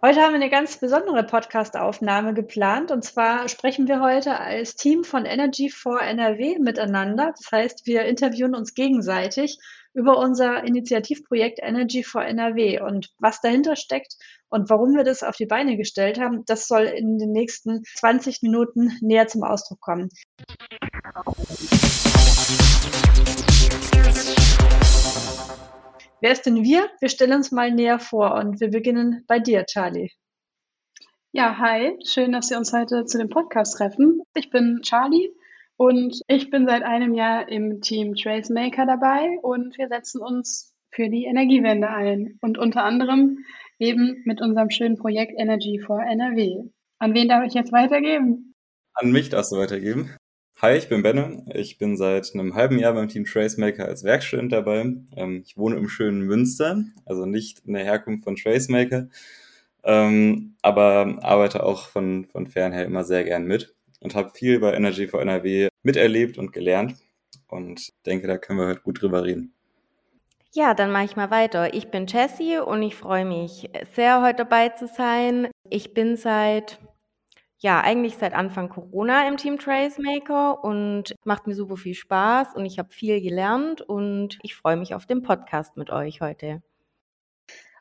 Heute haben wir eine ganz besondere Podcast-Aufnahme geplant. Und zwar sprechen wir heute als Team von Energy for NRW miteinander. Das heißt, wir interviewen uns gegenseitig über unser Initiativprojekt Energy for NRW und was dahinter steckt und warum wir das auf die Beine gestellt haben, das soll in den nächsten 20 Minuten näher zum Ausdruck kommen. Wer ist denn wir? Wir stellen uns mal näher vor und wir beginnen bei dir, Charlie. Ja, hi, schön, dass wir uns heute zu dem Podcast treffen. Ich bin Charlie und ich bin seit einem Jahr im Team Tracemaker dabei und wir setzen uns für die Energiewende ein und unter anderem eben mit unserem schönen Projekt Energy for NRW. An wen darf ich jetzt weitergeben? An mich darfst du weitergeben. Hi, ich bin Benne. Ich bin seit einem halben Jahr beim Team Tracemaker als Werkstudent dabei. Ähm, ich wohne im schönen Münster, also nicht in der Herkunft von Tracemaker, ähm, aber arbeite auch von, von fernher immer sehr gern mit und habe viel bei Energy for NRW miterlebt und gelernt und denke, da können wir heute gut drüber reden. Ja, dann mache ich mal weiter. Ich bin Jessie und ich freue mich sehr, heute dabei zu sein. Ich bin seit ja, eigentlich seit Anfang Corona im Team Tracemaker und macht mir super viel Spaß und ich habe viel gelernt und ich freue mich auf den Podcast mit euch heute.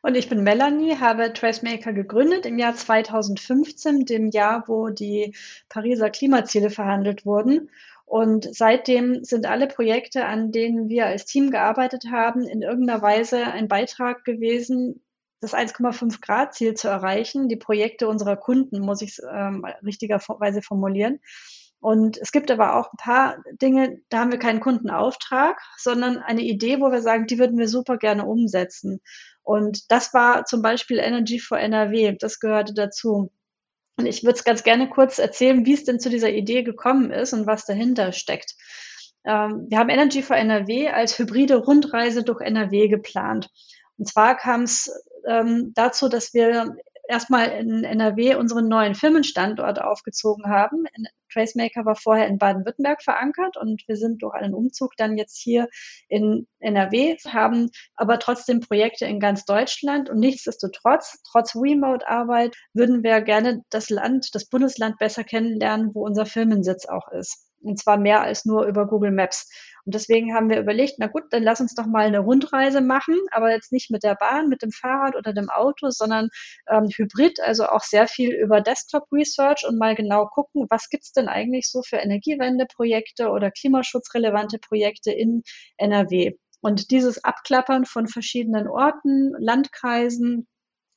Und ich bin Melanie, habe Tracemaker gegründet im Jahr 2015, dem Jahr, wo die Pariser Klimaziele verhandelt wurden. Und seitdem sind alle Projekte, an denen wir als Team gearbeitet haben, in irgendeiner Weise ein Beitrag gewesen, das 1,5 Grad Ziel zu erreichen. Die Projekte unserer Kunden, muss ich ähm, richtigerweise formulieren. Und es gibt aber auch ein paar Dinge, da haben wir keinen Kundenauftrag, sondern eine Idee, wo wir sagen, die würden wir super gerne umsetzen. Und das war zum Beispiel Energy for NRW. Das gehörte dazu. Und ich würde es ganz gerne kurz erzählen, wie es denn zu dieser Idee gekommen ist und was dahinter steckt. Ähm, wir haben Energy for NRW als hybride Rundreise durch NRW geplant. Und zwar kam es ähm, dazu, dass wir erstmal in NRW unseren neuen Firmenstandort aufgezogen haben. Tracemaker war vorher in Baden-Württemberg verankert und wir sind durch einen Umzug dann jetzt hier in NRW, haben aber trotzdem Projekte in ganz Deutschland und nichtsdestotrotz, trotz Remote-Arbeit, würden wir gerne das Land, das Bundesland besser kennenlernen, wo unser Firmensitz auch ist. Und zwar mehr als nur über Google Maps. Und deswegen haben wir überlegt, na gut, dann lass uns doch mal eine Rundreise machen, aber jetzt nicht mit der Bahn, mit dem Fahrrad oder dem Auto, sondern ähm, hybrid, also auch sehr viel über Desktop Research und mal genau gucken, was gibt's denn eigentlich so für Energiewendeprojekte oder klimaschutzrelevante Projekte in NRW. Und dieses Abklappern von verschiedenen Orten, Landkreisen,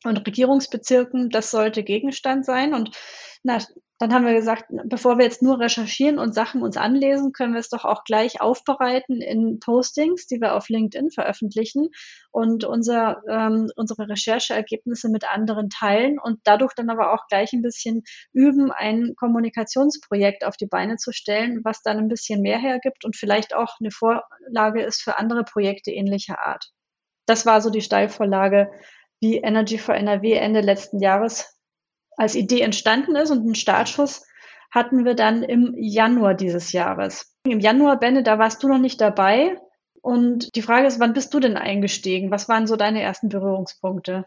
und Regierungsbezirken, das sollte Gegenstand sein. Und na, dann haben wir gesagt, bevor wir jetzt nur recherchieren und Sachen uns anlesen, können wir es doch auch gleich aufbereiten in Postings, die wir auf LinkedIn veröffentlichen und unser, ähm, unsere Rechercheergebnisse mit anderen teilen und dadurch dann aber auch gleich ein bisschen üben, ein Kommunikationsprojekt auf die Beine zu stellen, was dann ein bisschen mehr hergibt und vielleicht auch eine Vorlage ist für andere Projekte ähnlicher Art. Das war so die Steilvorlage, wie Energy for NRW Ende letzten Jahres als Idee entstanden ist und einen Startschuss hatten wir dann im Januar dieses Jahres. Im Januar, Benne, da warst du noch nicht dabei. Und die Frage ist, wann bist du denn eingestiegen? Was waren so deine ersten Berührungspunkte?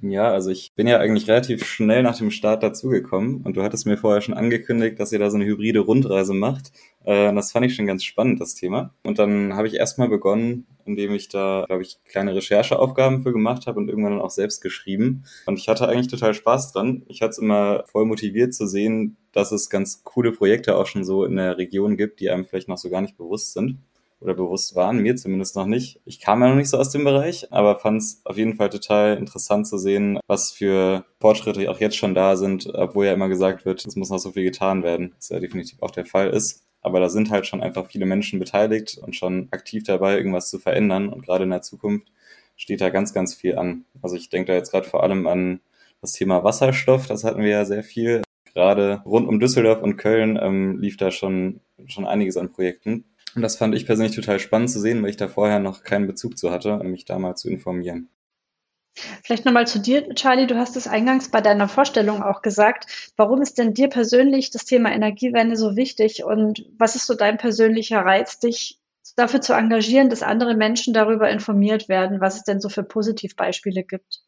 Ja, also ich bin ja eigentlich relativ schnell nach dem Start dazugekommen und du hattest mir vorher schon angekündigt, dass ihr da so eine hybride Rundreise macht. Äh, das fand ich schon ganz spannend, das Thema. Und dann habe ich erstmal begonnen, indem ich da, glaube ich, kleine Rechercheaufgaben für gemacht habe und irgendwann dann auch selbst geschrieben. Und ich hatte eigentlich total Spaß dran. Ich hatte es immer voll motiviert zu sehen, dass es ganz coole Projekte auch schon so in der Region gibt, die einem vielleicht noch so gar nicht bewusst sind oder bewusst waren, mir zumindest noch nicht. Ich kam ja noch nicht so aus dem Bereich, aber fand es auf jeden Fall total interessant zu sehen, was für Fortschritte auch jetzt schon da sind, obwohl ja immer gesagt wird, es muss noch so viel getan werden, was ja definitiv auch der Fall ist. Aber da sind halt schon einfach viele Menschen beteiligt und schon aktiv dabei, irgendwas zu verändern. Und gerade in der Zukunft steht da ganz, ganz viel an. Also ich denke da jetzt gerade vor allem an das Thema Wasserstoff, das hatten wir ja sehr viel. Gerade rund um Düsseldorf und Köln ähm, lief da schon, schon einiges an Projekten. Und das fand ich persönlich total spannend zu sehen, weil ich da vorher noch keinen Bezug zu hatte, mich da mal zu informieren. Vielleicht nochmal zu dir, Charlie. Du hast es eingangs bei deiner Vorstellung auch gesagt. Warum ist denn dir persönlich das Thema Energiewende so wichtig und was ist so dein persönlicher Reiz, dich dafür zu engagieren, dass andere Menschen darüber informiert werden, was es denn so für Positivbeispiele gibt.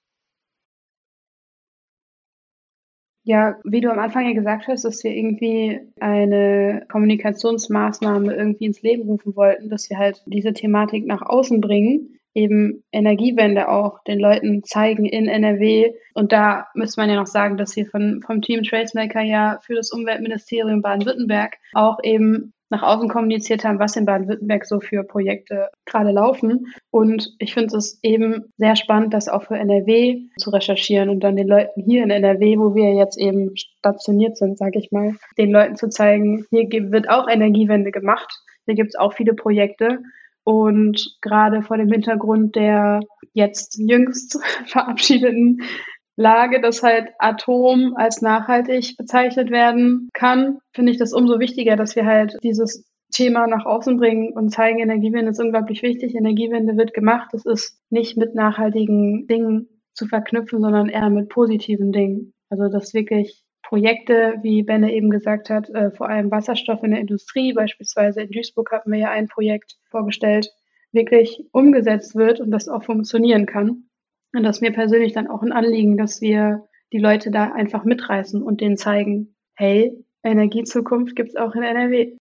Ja, wie du am Anfang ja gesagt hast, dass wir irgendwie eine Kommunikationsmaßnahme irgendwie ins Leben rufen wollten, dass wir halt diese Thematik nach außen bringen, eben Energiewende auch den Leuten zeigen in NRW. Und da müsste man ja noch sagen, dass wir von, vom Team Tradesmaker ja für das Umweltministerium Baden-Württemberg auch eben nach außen kommuniziert haben, was in Baden-Württemberg so für Projekte gerade laufen. Und ich finde es eben sehr spannend, das auch für NRW zu recherchieren und dann den Leuten hier in NRW, wo wir jetzt eben stationiert sind, sage ich mal, den Leuten zu zeigen, hier wird auch Energiewende gemacht. Hier gibt es auch viele Projekte. Und gerade vor dem Hintergrund der jetzt jüngst verabschiedeten Lage, dass halt Atom als nachhaltig bezeichnet werden kann, finde ich das umso wichtiger, dass wir halt dieses Thema nach außen bringen und zeigen, Energiewende ist unglaublich wichtig. Energiewende wird gemacht. Es ist nicht mit nachhaltigen Dingen zu verknüpfen, sondern eher mit positiven Dingen. Also dass wirklich Projekte, wie Benne eben gesagt hat, äh, vor allem Wasserstoff in der Industrie, beispielsweise in Duisburg hatten wir ja ein Projekt vorgestellt, wirklich umgesetzt wird und das auch funktionieren kann. Und das ist mir persönlich dann auch ein Anliegen, dass wir die Leute da einfach mitreißen und denen zeigen, hey, Energiezukunft gibt's auch in NRW.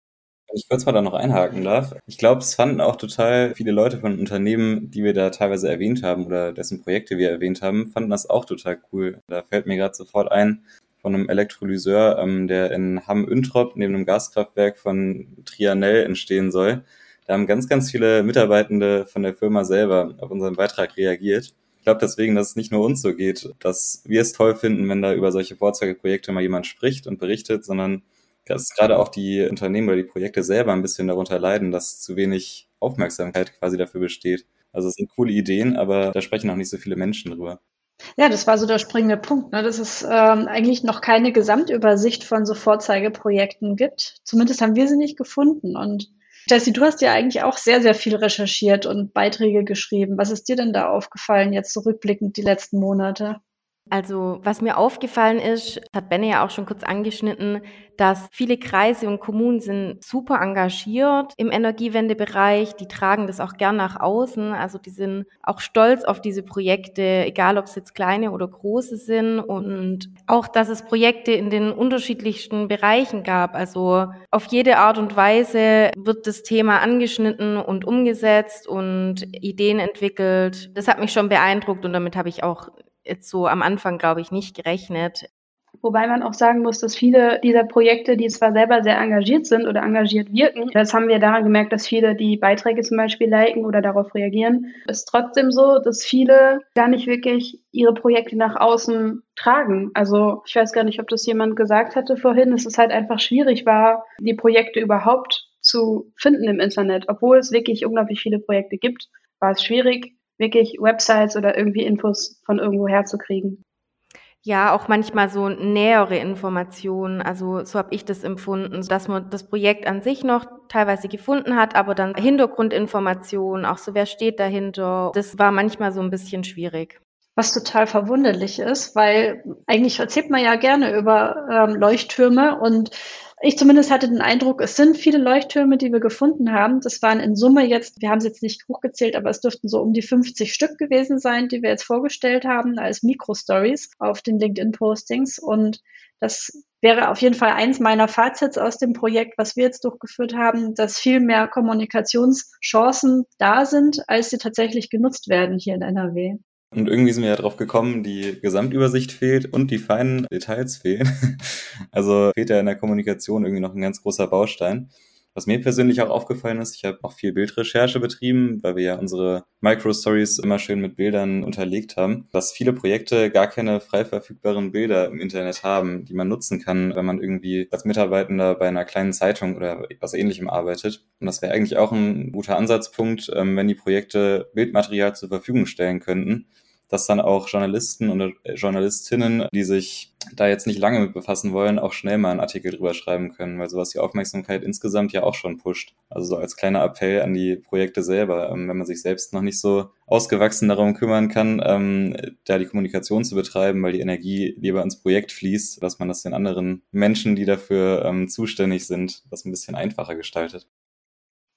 Wenn ich kurz mal da noch einhaken darf. Ich glaube, es fanden auch total viele Leute von Unternehmen, die wir da teilweise erwähnt haben oder dessen Projekte wir erwähnt haben, fanden das auch total cool. Da fällt mir gerade sofort ein von einem Elektrolyseur, ähm, der in Hamm-Üntrop neben einem Gaskraftwerk von Trianel entstehen soll. Da haben ganz, ganz viele Mitarbeitende von der Firma selber auf unseren Beitrag reagiert ich glaube deswegen, dass es nicht nur uns so geht, dass wir es toll finden, wenn da über solche Vorzeigeprojekte mal jemand spricht und berichtet, sondern dass gerade auch die Unternehmen oder die Projekte selber ein bisschen darunter leiden, dass zu wenig Aufmerksamkeit quasi dafür besteht. Also es sind coole Ideen, aber da sprechen auch nicht so viele Menschen drüber. Ja, das war so der springende Punkt, ne? dass es ähm, eigentlich noch keine Gesamtübersicht von so Vorzeigeprojekten gibt. Zumindest haben wir sie nicht gefunden. Und Jessie, du hast ja eigentlich auch sehr, sehr viel recherchiert und Beiträge geschrieben. Was ist dir denn da aufgefallen jetzt zurückblickend die letzten Monate? Also was mir aufgefallen ist, hat Benne ja auch schon kurz angeschnitten, dass viele Kreise und Kommunen sind super engagiert im Energiewendebereich. Die tragen das auch gern nach außen. Also die sind auch stolz auf diese Projekte, egal ob es jetzt kleine oder große sind. Und auch, dass es Projekte in den unterschiedlichsten Bereichen gab. Also auf jede Art und Weise wird das Thema angeschnitten und umgesetzt und Ideen entwickelt. Das hat mich schon beeindruckt und damit habe ich auch jetzt so am Anfang, glaube ich, nicht gerechnet. Wobei man auch sagen muss, dass viele dieser Projekte, die zwar selber sehr engagiert sind oder engagiert wirken, das haben wir daran gemerkt, dass viele die Beiträge zum Beispiel liken oder darauf reagieren, ist trotzdem so, dass viele gar nicht wirklich ihre Projekte nach außen tragen. Also ich weiß gar nicht, ob das jemand gesagt hatte vorhin, dass es halt einfach schwierig war, die Projekte überhaupt zu finden im Internet. Obwohl es wirklich unglaublich viele Projekte gibt, war es schwierig, wirklich Websites oder irgendwie Infos von irgendwo herzukriegen. Ja, auch manchmal so nähere Informationen. Also so habe ich das empfunden, dass man das Projekt an sich noch teilweise gefunden hat, aber dann Hintergrundinformationen, auch so wer steht dahinter, das war manchmal so ein bisschen schwierig. Was total verwunderlich ist, weil eigentlich erzählt man ja gerne über ähm, Leuchttürme und ich zumindest hatte den Eindruck, es sind viele Leuchttürme, die wir gefunden haben. Das waren in Summe jetzt, wir haben es jetzt nicht hochgezählt, aber es dürften so um die 50 Stück gewesen sein, die wir jetzt vorgestellt haben als Mikro-Stories auf den LinkedIn-Postings. Und das wäre auf jeden Fall eins meiner Fazits aus dem Projekt, was wir jetzt durchgeführt haben, dass viel mehr Kommunikationschancen da sind, als sie tatsächlich genutzt werden hier in NRW. Und irgendwie sind wir ja drauf gekommen, die Gesamtübersicht fehlt und die feinen Details fehlen. Also fehlt ja in der Kommunikation irgendwie noch ein ganz großer Baustein. Was mir persönlich auch aufgefallen ist, ich habe auch viel Bildrecherche betrieben, weil wir ja unsere Micro-Stories immer schön mit Bildern unterlegt haben, dass viele Projekte gar keine frei verfügbaren Bilder im Internet haben, die man nutzen kann, wenn man irgendwie als Mitarbeitender bei einer kleinen Zeitung oder was ähnlichem arbeitet. Und das wäre eigentlich auch ein guter Ansatzpunkt, ähm, wenn die Projekte Bildmaterial zur Verfügung stellen könnten, dass dann auch Journalisten und äh, Journalistinnen, die sich da jetzt nicht lange mit befassen wollen, auch schnell mal einen Artikel drüber schreiben können, weil sowas die Aufmerksamkeit insgesamt ja auch schon pusht. Also so als kleiner Appell an die Projekte selber, ähm, wenn man sich selbst noch nicht so ausgewachsen darum kümmern kann, ähm, da die Kommunikation zu betreiben, weil die Energie lieber ins Projekt fließt, dass man das den anderen Menschen, die dafür ähm, zuständig sind, das ein bisschen einfacher gestaltet.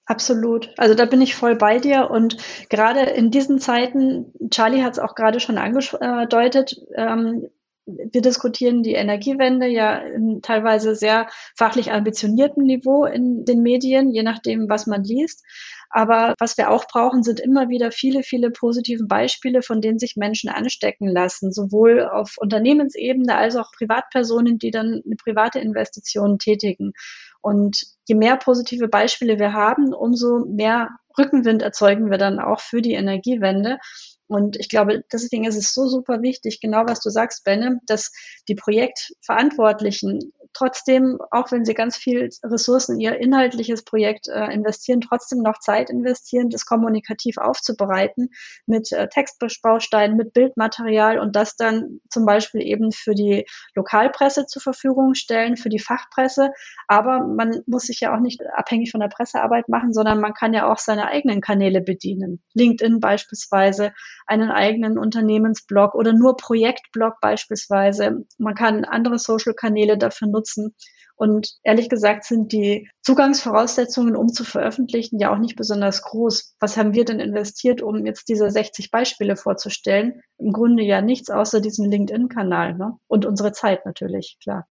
Absolut. Also da bin ich voll bei dir. Und gerade in diesen Zeiten, Charlie hat es auch gerade schon angedeutet, ähm, wir diskutieren die Energiewende ja in teilweise sehr fachlich ambitioniertem Niveau in den Medien, je nachdem, was man liest. Aber was wir auch brauchen, sind immer wieder viele, viele positive Beispiele, von denen sich Menschen anstecken lassen, sowohl auf Unternehmensebene als auch Privatpersonen, die dann eine private Investition tätigen. Und je mehr positive Beispiele wir haben, umso mehr Rückenwind erzeugen wir dann auch für die Energiewende. Und ich glaube, deswegen ist es so super wichtig, genau was du sagst, Benne, dass die Projektverantwortlichen trotzdem, auch wenn sie ganz viel Ressourcen in ihr inhaltliches Projekt äh, investieren, trotzdem noch Zeit investieren, das kommunikativ aufzubereiten mit äh, Textbausteinen, mit Bildmaterial und das dann zum Beispiel eben für die Lokalpresse zur Verfügung stellen, für die Fachpresse. Aber man muss sich ja auch nicht abhängig von der Pressearbeit machen, sondern man kann ja auch seine eigenen Kanäle bedienen. LinkedIn beispielsweise, einen eigenen Unternehmensblog oder nur Projektblog beispielsweise. Man kann andere Social-Kanäle dafür nutzen. Und ehrlich gesagt sind die Zugangsvoraussetzungen, um zu veröffentlichen, ja auch nicht besonders groß. Was haben wir denn investiert, um jetzt diese 60 Beispiele vorzustellen? Im Grunde ja nichts außer diesem LinkedIn-Kanal ne? und unsere Zeit natürlich, klar.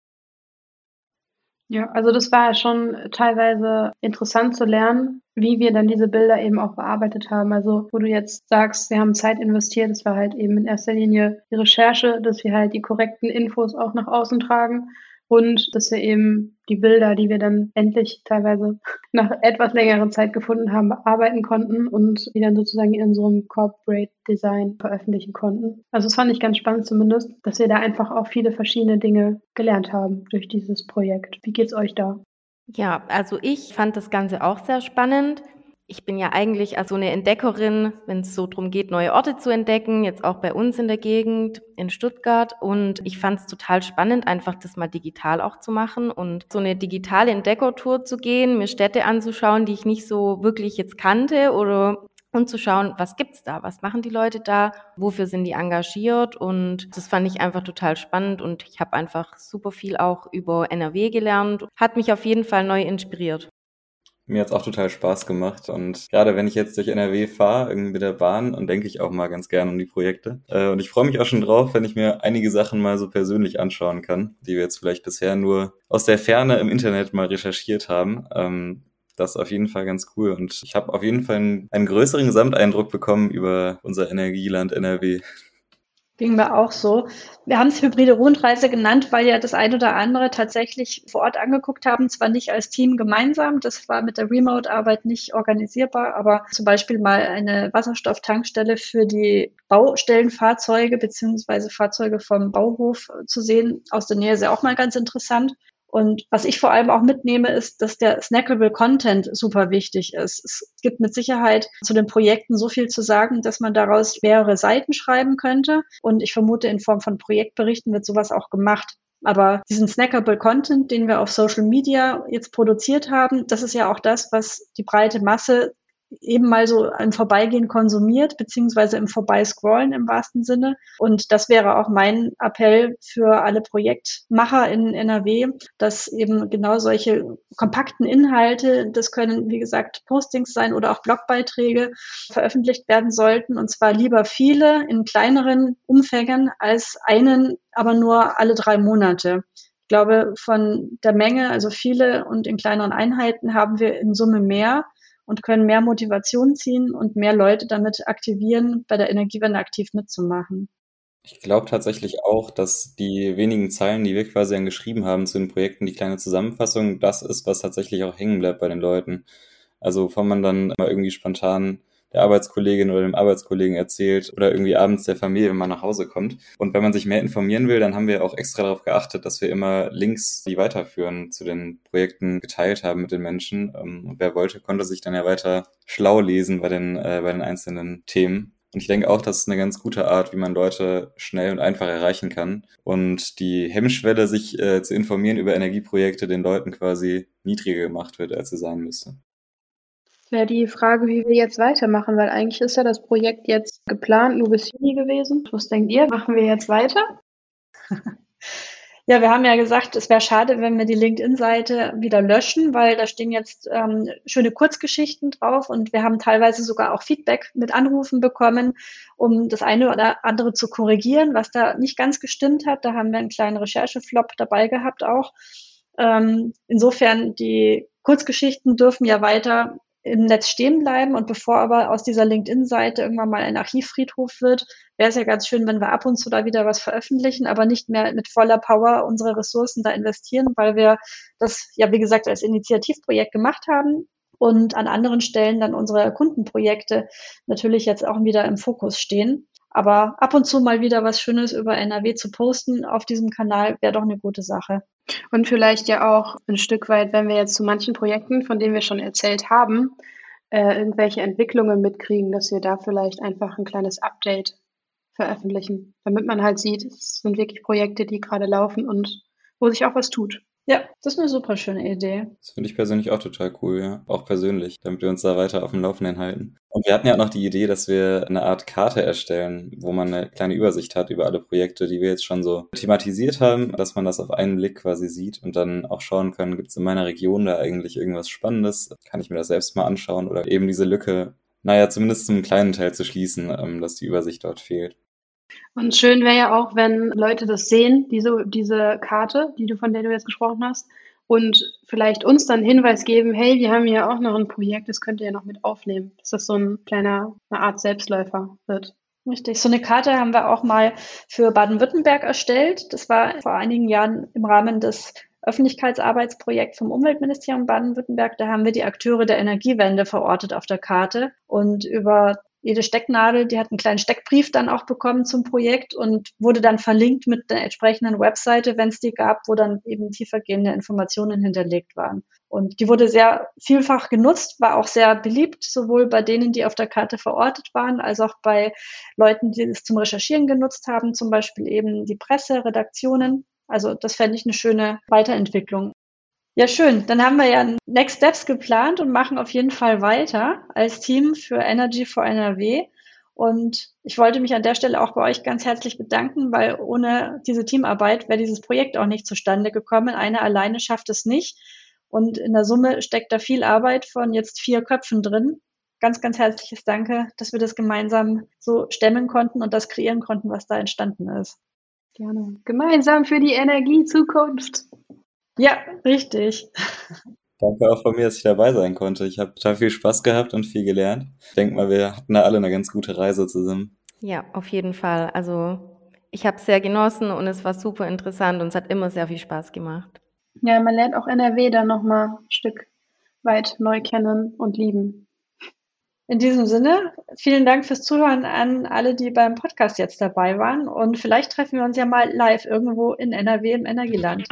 Ja, also das war schon teilweise interessant zu lernen, wie wir dann diese Bilder eben auch bearbeitet haben. Also wo du jetzt sagst, wir haben Zeit investiert, das war halt eben in erster Linie die Recherche, dass wir halt die korrekten Infos auch nach außen tragen und dass wir eben die Bilder, die wir dann endlich teilweise nach etwas längerer Zeit gefunden haben, bearbeiten konnten und die dann sozusagen in unserem Corporate Design veröffentlichen konnten. Also das fand ich ganz spannend zumindest, dass wir da einfach auch viele verschiedene Dinge gelernt haben durch dieses Projekt. Wie geht's euch da? Ja, also ich fand das Ganze auch sehr spannend ich bin ja eigentlich also eine Entdeckerin, wenn es so darum geht, neue Orte zu entdecken, jetzt auch bei uns in der Gegend in Stuttgart. Und ich fand es total spannend, einfach das mal digital auch zu machen und so eine digitale Entdeckertour zu gehen, mir Städte anzuschauen, die ich nicht so wirklich jetzt kannte oder und zu schauen, was gibt's da, was machen die Leute da, wofür sind die engagiert und das fand ich einfach total spannend und ich habe einfach super viel auch über NRW gelernt, hat mich auf jeden Fall neu inspiriert. Mir hat's auch total Spaß gemacht und gerade wenn ich jetzt durch NRW fahre, irgendwie mit der Bahn, dann denke ich auch mal ganz gerne um die Projekte. Äh, und ich freue mich auch schon drauf, wenn ich mir einige Sachen mal so persönlich anschauen kann, die wir jetzt vielleicht bisher nur aus der Ferne im Internet mal recherchiert haben. Ähm, das ist auf jeden Fall ganz cool und ich habe auf jeden Fall einen, einen größeren Gesamteindruck bekommen über unser Energieland NRW. Ging mir auch so. Wir haben es hybride Rundreise genannt, weil ja das ein oder andere tatsächlich vor Ort angeguckt haben, zwar nicht als Team gemeinsam, das war mit der Remote-Arbeit nicht organisierbar, aber zum Beispiel mal eine Wasserstofftankstelle für die Baustellenfahrzeuge beziehungsweise Fahrzeuge vom Bauhof zu sehen aus der Nähe ist ja auch mal ganz interessant. Und was ich vor allem auch mitnehme, ist, dass der snackable Content super wichtig ist. Es gibt mit Sicherheit zu den Projekten so viel zu sagen, dass man daraus mehrere Seiten schreiben könnte. Und ich vermute, in Form von Projektberichten wird sowas auch gemacht. Aber diesen snackable Content, den wir auf Social Media jetzt produziert haben, das ist ja auch das, was die breite Masse eben mal so im Vorbeigehen konsumiert, beziehungsweise im Vorbeiscrollen im wahrsten Sinne. Und das wäre auch mein Appell für alle Projektmacher in NRW, dass eben genau solche kompakten Inhalte, das können, wie gesagt, Postings sein oder auch Blogbeiträge, veröffentlicht werden sollten. Und zwar lieber viele in kleineren Umfängen als einen, aber nur alle drei Monate. Ich glaube, von der Menge, also viele und in kleineren Einheiten haben wir in Summe mehr und können mehr Motivation ziehen und mehr Leute damit aktivieren, bei der Energiewende aktiv mitzumachen. Ich glaube tatsächlich auch, dass die wenigen Zeilen, die wir quasi dann geschrieben haben zu den Projekten, die kleine Zusammenfassung, das ist, was tatsächlich auch hängen bleibt bei den Leuten. Also, bevor man dann mal irgendwie spontan der Arbeitskollegin oder dem Arbeitskollegen erzählt oder irgendwie abends der Familie, wenn man nach Hause kommt. Und wenn man sich mehr informieren will, dann haben wir auch extra darauf geachtet, dass wir immer Links, die weiterführen, zu den Projekten geteilt haben mit den Menschen. Ähm, und wer wollte, konnte sich dann ja weiter schlau lesen bei den, äh, bei den einzelnen Themen. Und ich denke auch, das ist eine ganz gute Art, wie man Leute schnell und einfach erreichen kann. Und die Hemmschwelle, sich äh, zu informieren über Energieprojekte, den Leuten quasi niedriger gemacht wird, als sie sein müsste wäre die Frage, wie wir jetzt weitermachen, weil eigentlich ist ja das Projekt jetzt geplant, nur bis Juni gewesen. Was denkt ihr? Machen wir jetzt weiter? Ja, wir haben ja gesagt, es wäre schade, wenn wir die LinkedIn-Seite wieder löschen, weil da stehen jetzt ähm, schöne Kurzgeschichten drauf und wir haben teilweise sogar auch Feedback mit Anrufen bekommen, um das eine oder andere zu korrigieren, was da nicht ganz gestimmt hat. Da haben wir einen kleinen Rechercheflop dabei gehabt auch. Ähm, insofern, die Kurzgeschichten dürfen ja weiter im Netz stehen bleiben. Und bevor aber aus dieser LinkedIn-Seite irgendwann mal ein Archivfriedhof wird, wäre es ja ganz schön, wenn wir ab und zu da wieder was veröffentlichen, aber nicht mehr mit voller Power unsere Ressourcen da investieren, weil wir das ja, wie gesagt, als Initiativprojekt gemacht haben und an anderen Stellen dann unsere Kundenprojekte natürlich jetzt auch wieder im Fokus stehen. Aber ab und zu mal wieder was Schönes über NRW zu posten auf diesem Kanal wäre doch eine gute Sache. Und vielleicht ja auch ein Stück weit, wenn wir jetzt zu manchen Projekten, von denen wir schon erzählt haben, äh, irgendwelche Entwicklungen mitkriegen, dass wir da vielleicht einfach ein kleines Update veröffentlichen, damit man halt sieht, es sind wirklich Projekte, die gerade laufen und wo sich auch was tut. Ja, das ist eine super schöne Idee. Das finde ich persönlich auch total cool, ja. Auch persönlich, damit wir uns da weiter auf dem Laufenden halten. Und wir hatten ja auch noch die Idee, dass wir eine Art Karte erstellen, wo man eine kleine Übersicht hat über alle Projekte, die wir jetzt schon so thematisiert haben, dass man das auf einen Blick quasi sieht und dann auch schauen kann, gibt es in meiner Region da eigentlich irgendwas Spannendes? Kann ich mir das selbst mal anschauen oder eben diese Lücke, naja, zumindest zum kleinen Teil zu schließen, ähm, dass die Übersicht dort fehlt. Und schön wäre ja auch, wenn Leute das sehen, diese, diese Karte, die du, von der du jetzt gesprochen hast, und vielleicht uns dann Hinweis geben, hey, wir haben hier auch noch ein Projekt, das könnt ihr ja noch mit aufnehmen, dass das so ein kleiner, eine Art Selbstläufer wird. Richtig. So eine Karte haben wir auch mal für Baden-Württemberg erstellt. Das war vor einigen Jahren im Rahmen des Öffentlichkeitsarbeitsprojekts vom Umweltministerium Baden-Württemberg. Da haben wir die Akteure der Energiewende verortet auf der Karte und über jede Stecknadel, die hat einen kleinen Steckbrief dann auch bekommen zum Projekt und wurde dann verlinkt mit der entsprechenden Webseite, wenn es die gab, wo dann eben tiefergehende Informationen hinterlegt waren. Und die wurde sehr vielfach genutzt, war auch sehr beliebt, sowohl bei denen, die auf der Karte verortet waren, als auch bei Leuten, die es zum Recherchieren genutzt haben, zum Beispiel eben die Presse, Redaktionen. Also das fände ich eine schöne Weiterentwicklung. Ja, schön. Dann haben wir ja Next Steps geplant und machen auf jeden Fall weiter als Team für Energy for NRW. Und ich wollte mich an der Stelle auch bei euch ganz herzlich bedanken, weil ohne diese Teamarbeit wäre dieses Projekt auch nicht zustande gekommen. Eine alleine schafft es nicht. Und in der Summe steckt da viel Arbeit von jetzt vier Köpfen drin. Ganz, ganz herzliches Danke, dass wir das gemeinsam so stemmen konnten und das kreieren konnten, was da entstanden ist. Gerne. Gemeinsam für die Energiezukunft. Ja, richtig. Danke auch von mir, dass ich dabei sein konnte. Ich habe total viel Spaß gehabt und viel gelernt. Ich denke mal, wir hatten da alle eine ganz gute Reise zusammen. Ja, auf jeden Fall. Also ich habe es sehr genossen und es war super interessant und es hat immer sehr viel Spaß gemacht. Ja, man lernt auch NRW dann nochmal ein Stück weit neu kennen und lieben. In diesem Sinne, vielen Dank fürs Zuhören an alle, die beim Podcast jetzt dabei waren. Und vielleicht treffen wir uns ja mal live irgendwo in NRW im Energieland.